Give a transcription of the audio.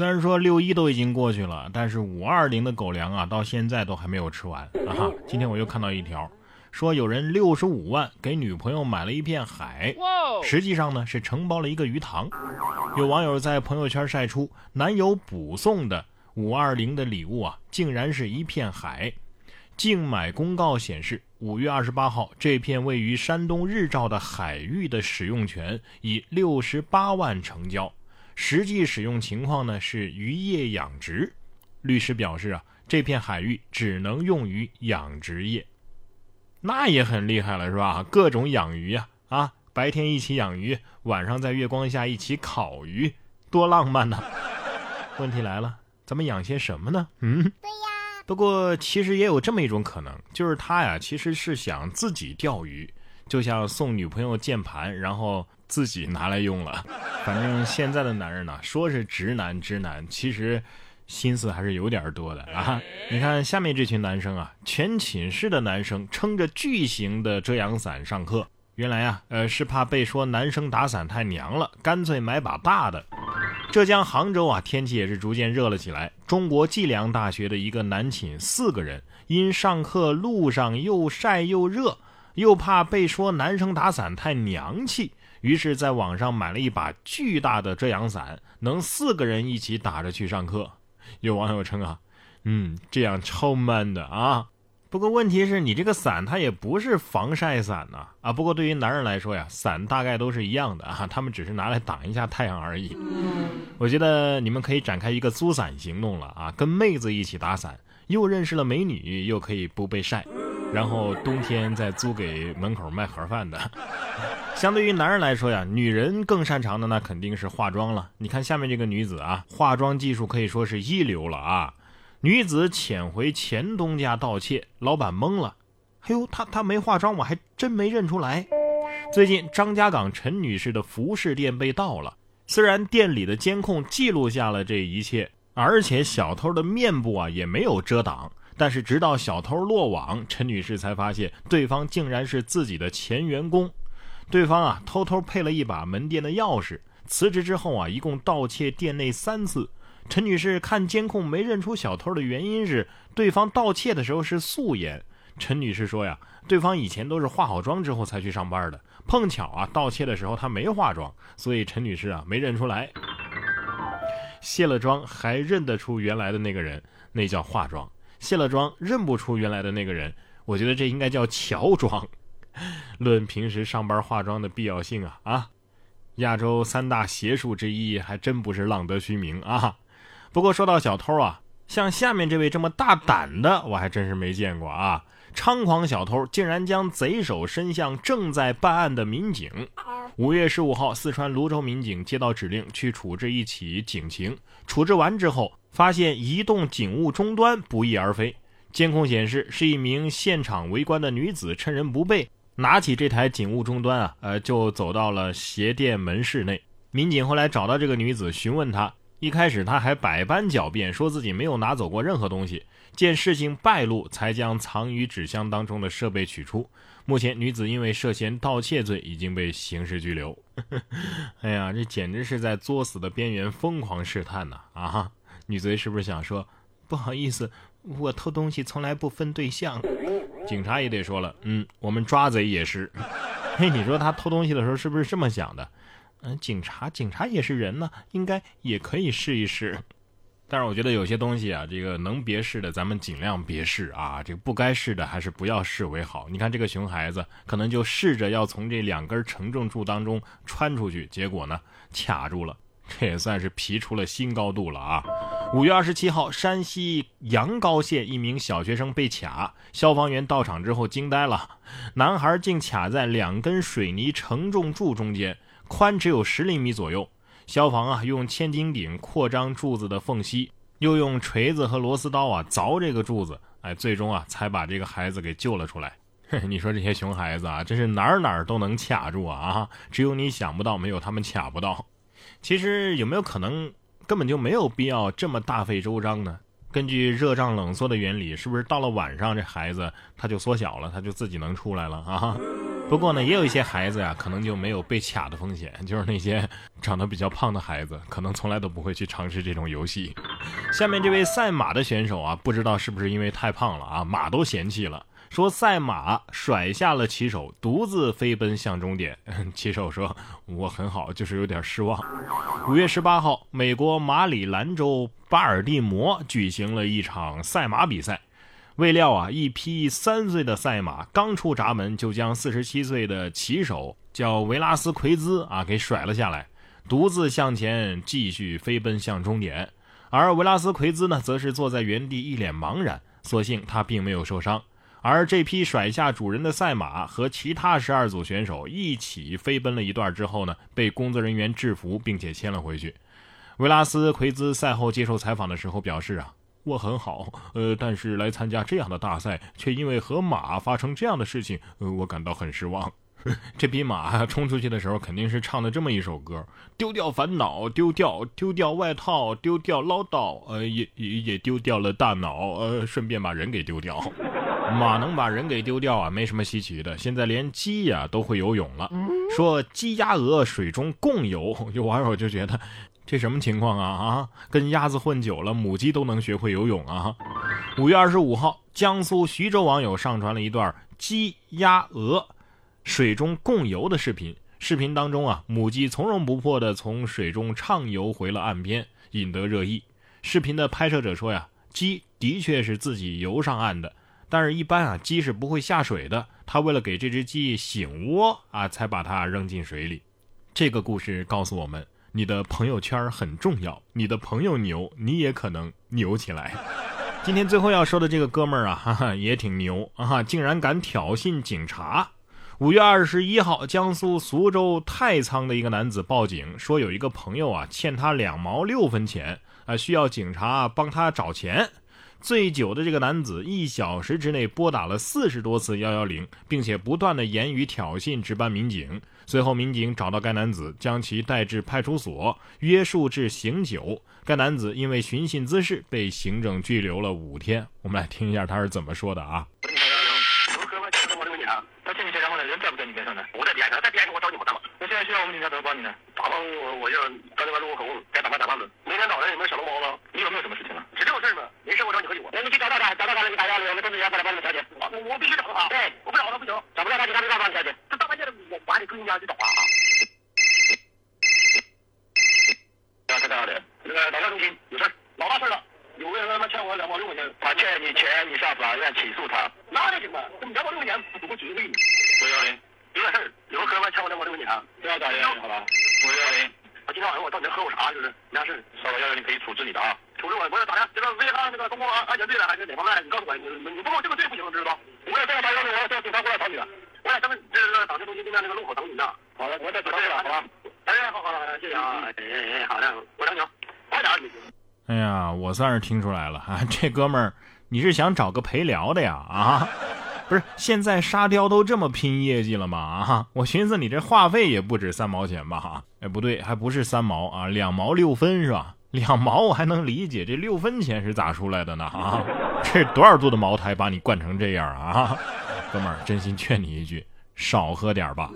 虽然说六一都已经过去了，但是五二零的狗粮啊，到现在都还没有吃完啊！今天我又看到一条，说有人六十五万给女朋友买了一片海，实际上呢是承包了一个鱼塘。有网友在朋友圈晒出男友补送的五二零的礼物啊，竟然是一片海。竞买公告显示，五月二十八号，这片位于山东日照的海域的使用权以六十八万成交。实际使用情况呢是渔业养殖，律师表示啊，这片海域只能用于养殖业，那也很厉害了是吧？各种养鱼呀，啊，白天一起养鱼，晚上在月光下一起烤鱼，多浪漫呐！问题来了，咱们养些什么呢？嗯，对呀。不过其实也有这么一种可能，就是他呀其实是想自己钓鱼，就像送女朋友键盘，然后。自己拿来用了，反正现在的男人呢，说是直男直男，其实心思还是有点多的啊。你看下面这群男生啊，全寝室的男生撑着巨型的遮阳伞上课，原来啊，呃，是怕被说男生打伞太娘了，干脆买把大的。浙江杭州啊，天气也是逐渐热了起来。中国计量大学的一个男寝四个人，因上课路上又晒又热，又怕被说男生打伞太娘气。于是，在网上买了一把巨大的遮阳伞，能四个人一起打着去上课。有网友称啊，嗯，这样超 man 的啊。不过问题是你这个伞它也不是防晒伞呐啊。不过对于男人来说呀，伞大概都是一样的啊，他们只是拿来挡一下太阳而已。我觉得你们可以展开一个租伞行动了啊，跟妹子一起打伞，又认识了美女，又可以不被晒。然后冬天再租给门口卖盒饭的。相对于男人来说呀，女人更擅长的那肯定是化妆了。你看下面这个女子啊，化妆技术可以说是一流了啊。女子潜回前东家盗窃，老板懵了。哎呦，她她没化妆，我还真没认出来。最近张家港陈女士的服饰店被盗了，虽然店里的监控记录下了这一切，而且小偷的面部啊也没有遮挡。但是直到小偷落网，陈女士才发现对方竟然是自己的前员工。对方啊偷偷配了一把门店的钥匙。辞职之后啊，一共盗窃店内三次。陈女士看监控没认出小偷的原因是对方盗窃的时候是素颜。陈女士说呀，对方以前都是化好妆之后才去上班的，碰巧啊盗窃的时候她没化妆，所以陈女士啊没认出来。卸了妆还认得出原来的那个人，那叫化妆。卸了妆认不出原来的那个人，我觉得这应该叫乔装。论平时上班化妆的必要性啊啊！亚洲三大邪术之一，还真不是浪得虚名啊。不过说到小偷啊，像下面这位这么大胆的，我还真是没见过啊！猖狂小偷竟然将贼手伸向正在办案的民警。五月十五号，四川泸州民警接到指令去处置一起警情，处置完之后。发现移动警务终端不翼而飞，监控显示是一名现场围观的女子趁人不备，拿起这台警务终端啊，呃，就走到了鞋店门市内。民警后来找到这个女子，询问她，一开始他还百般狡辩，说自己没有拿走过任何东西。见事情败露，才将藏于纸箱当中的设备取出。目前，女子因为涉嫌盗窃罪已经被刑事拘留。哎呀，这简直是在作死的边缘疯狂试探呐！啊！女贼是不是想说，不好意思，我偷东西从来不分对象。警察也得说了，嗯，我们抓贼也是。嘿，你说他偷东西的时候是不是这么想的？嗯，警察，警察也是人呢，应该也可以试一试。但是我觉得有些东西啊，这个能别试的，咱们尽量别试啊。这个不该试的，还是不要试为好。你看这个熊孩子，可能就试着要从这两根承重柱当中穿出去，结果呢，卡住了。这也算是皮出了新高度了啊！五月二十七号，山西阳高县一名小学生被卡，消防员到场之后惊呆了，男孩竟卡在两根水泥承重柱中间，宽只有十厘米左右。消防啊，用千斤顶扩张柱子的缝隙，又用锤子和螺丝刀啊凿这个柱子，哎，最终啊才把这个孩子给救了出来。你说这些熊孩子啊，真是哪儿哪儿都能卡住啊！只有你想不到，没有他们卡不到。其实有没有可能根本就没有必要这么大费周章呢？根据热胀冷缩的原理，是不是到了晚上这孩子他就缩小了，他就自己能出来了啊？不过呢，也有一些孩子呀，可能就没有被卡的风险，就是那些长得比较胖的孩子，可能从来都不会去尝试这种游戏。下面这位赛马的选手啊，不知道是不是因为太胖了啊，马都嫌弃了，说赛马甩下了骑手，独自飞奔向终点。骑手说：“我很好，就是有点失望。”五月十八号，美国马里兰州巴尔的摩举行了一场赛马比赛。未料啊，一匹三岁的赛马刚出闸门，就将四十七岁的骑手叫维拉斯奎兹啊给甩了下来，独自向前继续飞奔向终点。而维拉斯奎兹呢，则是坐在原地一脸茫然。所幸他并没有受伤。而这匹甩下主人的赛马和其他十二组选手一起飞奔了一段之后呢，被工作人员制服并且牵了回去。维拉斯奎兹赛后接受采访的时候表示啊。我很好，呃，但是来参加这样的大赛，却因为和马发生这样的事情，呃，我感到很失望。这匹马冲出去的时候，肯定是唱的这么一首歌：丢掉烦恼，丢掉丢掉外套，丢掉唠叨，呃，也也也丢掉了大脑，呃，顺便把人给丢掉。马能把人给丢掉啊，没什么稀奇的。现在连鸡呀都会游泳了，说鸡鸭鹅水中共游，有网友就觉得。这什么情况啊啊！跟鸭子混久了，母鸡都能学会游泳啊！五月二十五号，江苏徐州网友上传了一段鸡、鸭、鹅水中共游的视频。视频当中啊，母鸡从容不迫地从水中畅游回了岸边，引得热议。视频的拍摄者说呀，鸡的确是自己游上岸的，但是一般啊，鸡是不会下水的。他为了给这只鸡醒窝啊，才把它扔进水里。这个故事告诉我们。你的朋友圈很重要，你的朋友牛，你也可能牛起来。今天最后要说的这个哥们儿啊，哈哈，也挺牛啊，竟然敢挑衅警察。五月二十一号，江苏苏州太仓的一个男子报警说，有一个朋友啊欠他两毛六分钱啊，需要警察帮他找钱。醉酒的这个男子一小时之内拨打了四十多次幺幺零，并且不断的言语挑衅值班民警。随后，民警找到该男子，将其带至派出所，约束至醒酒。该男子因为寻衅滋事被行政拘留了五天。我们来听一下他是怎么说的啊。现在需要我们警察怎么帮你呢？打帮我，就刚才完路口该打骂打骂了。每天早上有没有小笼包子？你有没有什么事情啊？没事，我找你喝酒。那你去找到他，找到他了，你打电话，我们通知一下过来帮你调解。我我必须找他。对，我不找他不行。找不到他，警察没办法帮你调解。这大半夜的，我把你跟人家去找他。啊，太大的，那个中心有事老大事了。有个人他妈欠我两毛六块钱，他欠你钱，你上法院起诉他，那就行了。你两毛六块钱不足举个例。五幺零。有点事儿，有个哥们欠我两毛六块钱，不要打人，好吧？五幺零，我今天晚上我到你这喝口茶，就是没啥事。稍微幺幺零可以处置你的啊，处置我，不是咋的？这个危害那个公共安全罪的，还是哪方面？你告诉我，你你不给我这个罪不行，知道我要这样打幺零，我要叫警察过来找你了。我在咱们这个党政中心对面那个路口等你呢。好的，我在准备了，好吧？哎，好好好，谢谢啊！哎哎，好的，我等你，快点。哎呀，我算是听出来了啊，这哥们儿，你是想找个陪聊的呀？啊？不是，现在沙雕都这么拼业绩了吗？啊，我寻思你这话费也不止三毛钱吧？哈，哎，不对，还不是三毛啊，两毛六分是吧？两毛我还能理解，这六分钱是咋出来的呢？啊，这多少度的茅台把你灌成这样啊？哥们儿，真心劝你一句，少喝点吧。